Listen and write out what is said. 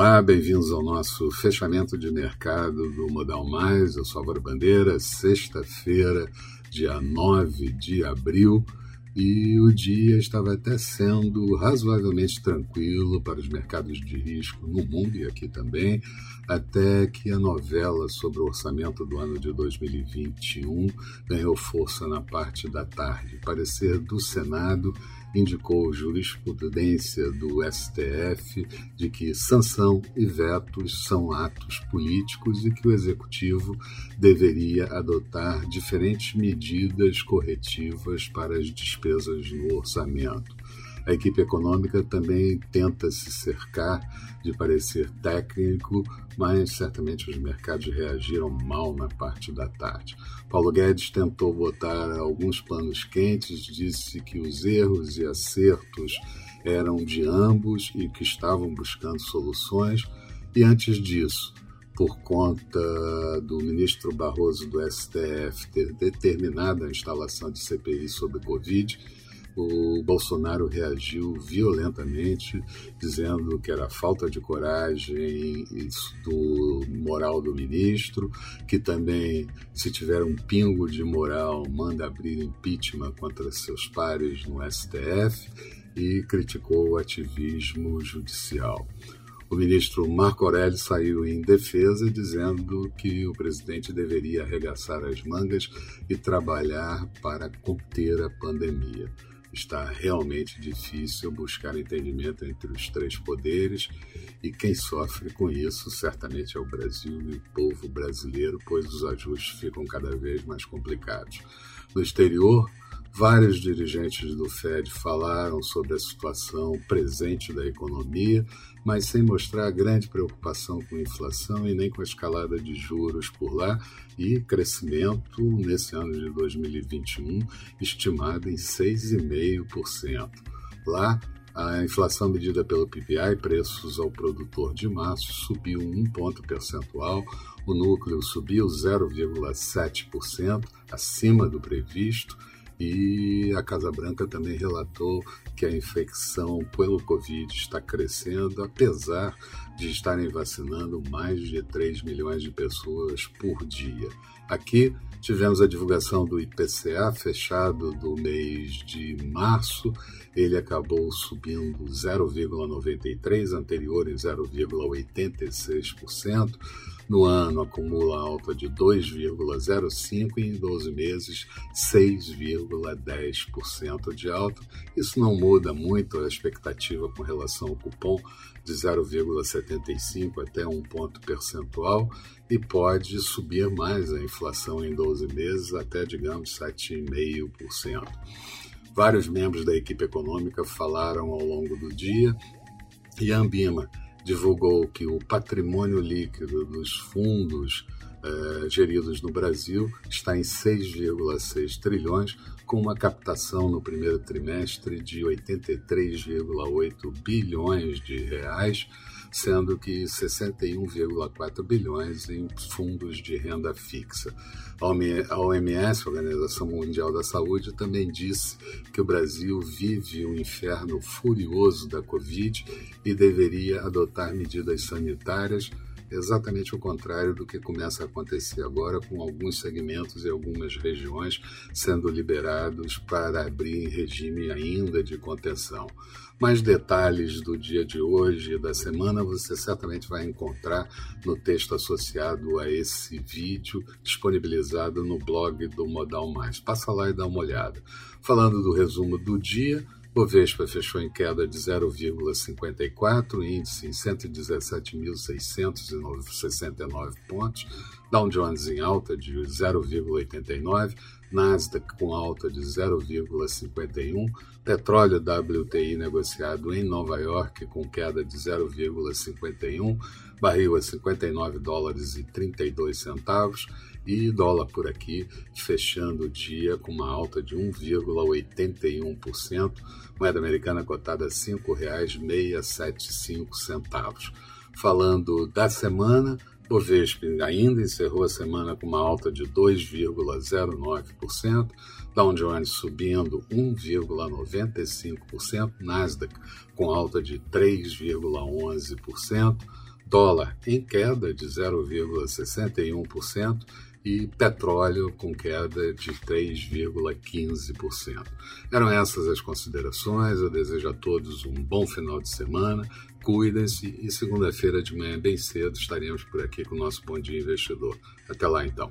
Olá, bem-vindos ao nosso fechamento de mercado do Modal Mais. Eu sou Álvaro Bandeira, sexta-feira, dia 9 de abril, e o dia estava até sendo razoavelmente tranquilo para os mercados de risco no mundo e aqui também, até que a novela sobre o orçamento do ano de 2021 ganhou força na parte da tarde. Parecer do Senado indicou jurisprudência do STF de que sanção e vetos são atos políticos e que o executivo deveria adotar diferentes medidas corretivas para as despesas no orçamento. A equipe econômica também tenta se cercar de parecer técnico, mas certamente os mercados reagiram mal na parte da tarde. Paulo Guedes tentou botar alguns panos quentes, disse que os erros e acertos eram de ambos e que estavam buscando soluções, e antes disso, por conta do ministro Barroso do STF ter determinado a instalação de CPI sobre Covid, o Bolsonaro reagiu violentamente, dizendo que era falta de coragem do moral do ministro, que também, se tiver um pingo de moral, manda abrir impeachment contra seus pares no STF e criticou o ativismo judicial. O ministro Marco Aurélio saiu em defesa, dizendo que o presidente deveria arregaçar as mangas e trabalhar para conter a pandemia. Está realmente difícil buscar entendimento entre os três poderes e quem sofre com isso certamente é o Brasil e o povo brasileiro, pois os ajustes ficam cada vez mais complicados. No exterior, Vários dirigentes do Fed falaram sobre a situação presente da economia, mas sem mostrar grande preocupação com inflação e nem com a escalada de juros por lá e crescimento nesse ano de 2021 estimado em 6,5%. Lá, a inflação medida pelo PPI, preços ao produtor de março, subiu um ponto percentual, o núcleo subiu 0,7%, acima do previsto, e a Casa Branca também relatou que a infecção pelo Covid está crescendo, apesar de estarem vacinando mais de 3 milhões de pessoas por dia. Aqui tivemos a divulgação do IPCA fechado do mês de março. Ele acabou subindo 0,93, anterior em 0,86%. No ano, acumula alta de 2,05% e em 12 meses, 6,10% de alta. Isso não muda muito a expectativa com relação ao cupom de 0,75 até um ponto percentual e pode subir mais a inflação em 12 meses até, digamos, 7,5%. Vários membros da equipe econômica falaram ao longo do dia e a Ambima divulgou que o patrimônio líquido dos fundos eh, geridos no Brasil está em 6,6 trilhões, com uma captação no primeiro trimestre de 83,8 bilhões de reais, sendo que 61,4 bilhões em fundos de renda fixa. A OMS, a Organização Mundial da Saúde, também disse que o Brasil vive um inferno furioso da Covid e deveria adotar medidas sanitárias exatamente o contrário do que começa a acontecer agora, com alguns segmentos e algumas regiões sendo liberados para abrir regime ainda de contenção. Mais detalhes do dia de hoje e da semana você certamente vai encontrar no texto associado a esse vídeo disponibilizado no blog do Modal Mais. Passa lá e dá uma olhada. Falando do resumo do dia, Bovespa fechou em queda de 0,54, índice em 117.669 pontos, Dow Jones em alta de 0,89, Nasdaq com alta de 0,51, petróleo WTI negociado em Nova York com queda de 0,51, barril a 59 dólares e 32 centavos e dólar por aqui fechando o dia com uma alta de 1,81%, moeda americana cotada a R$ 5,675. Falando da semana, o Bovespa ainda encerrou a semana com uma alta de 2,09%, Dow Jones subindo 1,95%, Nasdaq com alta de 3,11%, dólar em queda de 0,61% e petróleo com queda de 3,15%. Eram essas as considerações. Eu desejo a todos um bom final de semana. Cuidem-se e segunda-feira de manhã, bem cedo, estaremos por aqui com o nosso Bom Dia Investidor. Até lá então.